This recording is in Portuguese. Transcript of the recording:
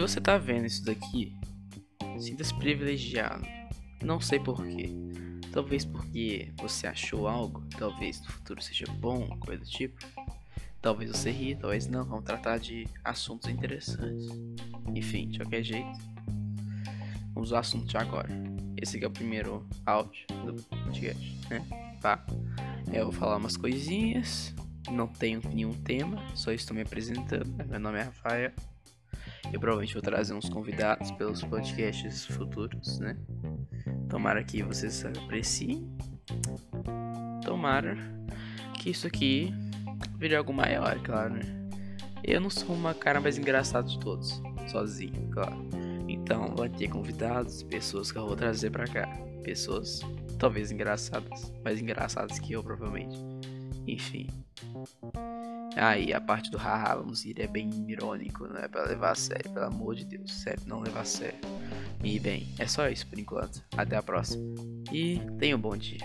você tá vendo isso daqui, sinta-se privilegiado. Não sei porquê. Talvez porque você achou algo, talvez no futuro seja bom, coisa do tipo. Talvez você ri, talvez não. Vamos tratar de assuntos interessantes. Enfim, de qualquer jeito. Vamos ao assunto de agora. Esse aqui é o primeiro áudio do podcast, né? Tá. Eu vou falar umas coisinhas. Não tenho nenhum tema, só estou me apresentando. Meu nome é Rafael. Eu provavelmente vou trazer uns convidados pelos podcasts futuros, né? Tomara que vocês apreciem. Tomara que isso aqui vire algo maior, claro, né? Eu não sou uma cara mais engraçada de todos, sozinho, claro. Então vai ter convidados, pessoas que eu vou trazer pra cá. Pessoas talvez engraçadas, mais engraçadas que eu, provavelmente. Enfim. Aí a parte do haha, vamos ir, é bem irônico, não é pra levar a sério, pelo amor de Deus, sério, não levar a sério. E bem, é só isso por enquanto. Até a próxima. E tenha um bom dia.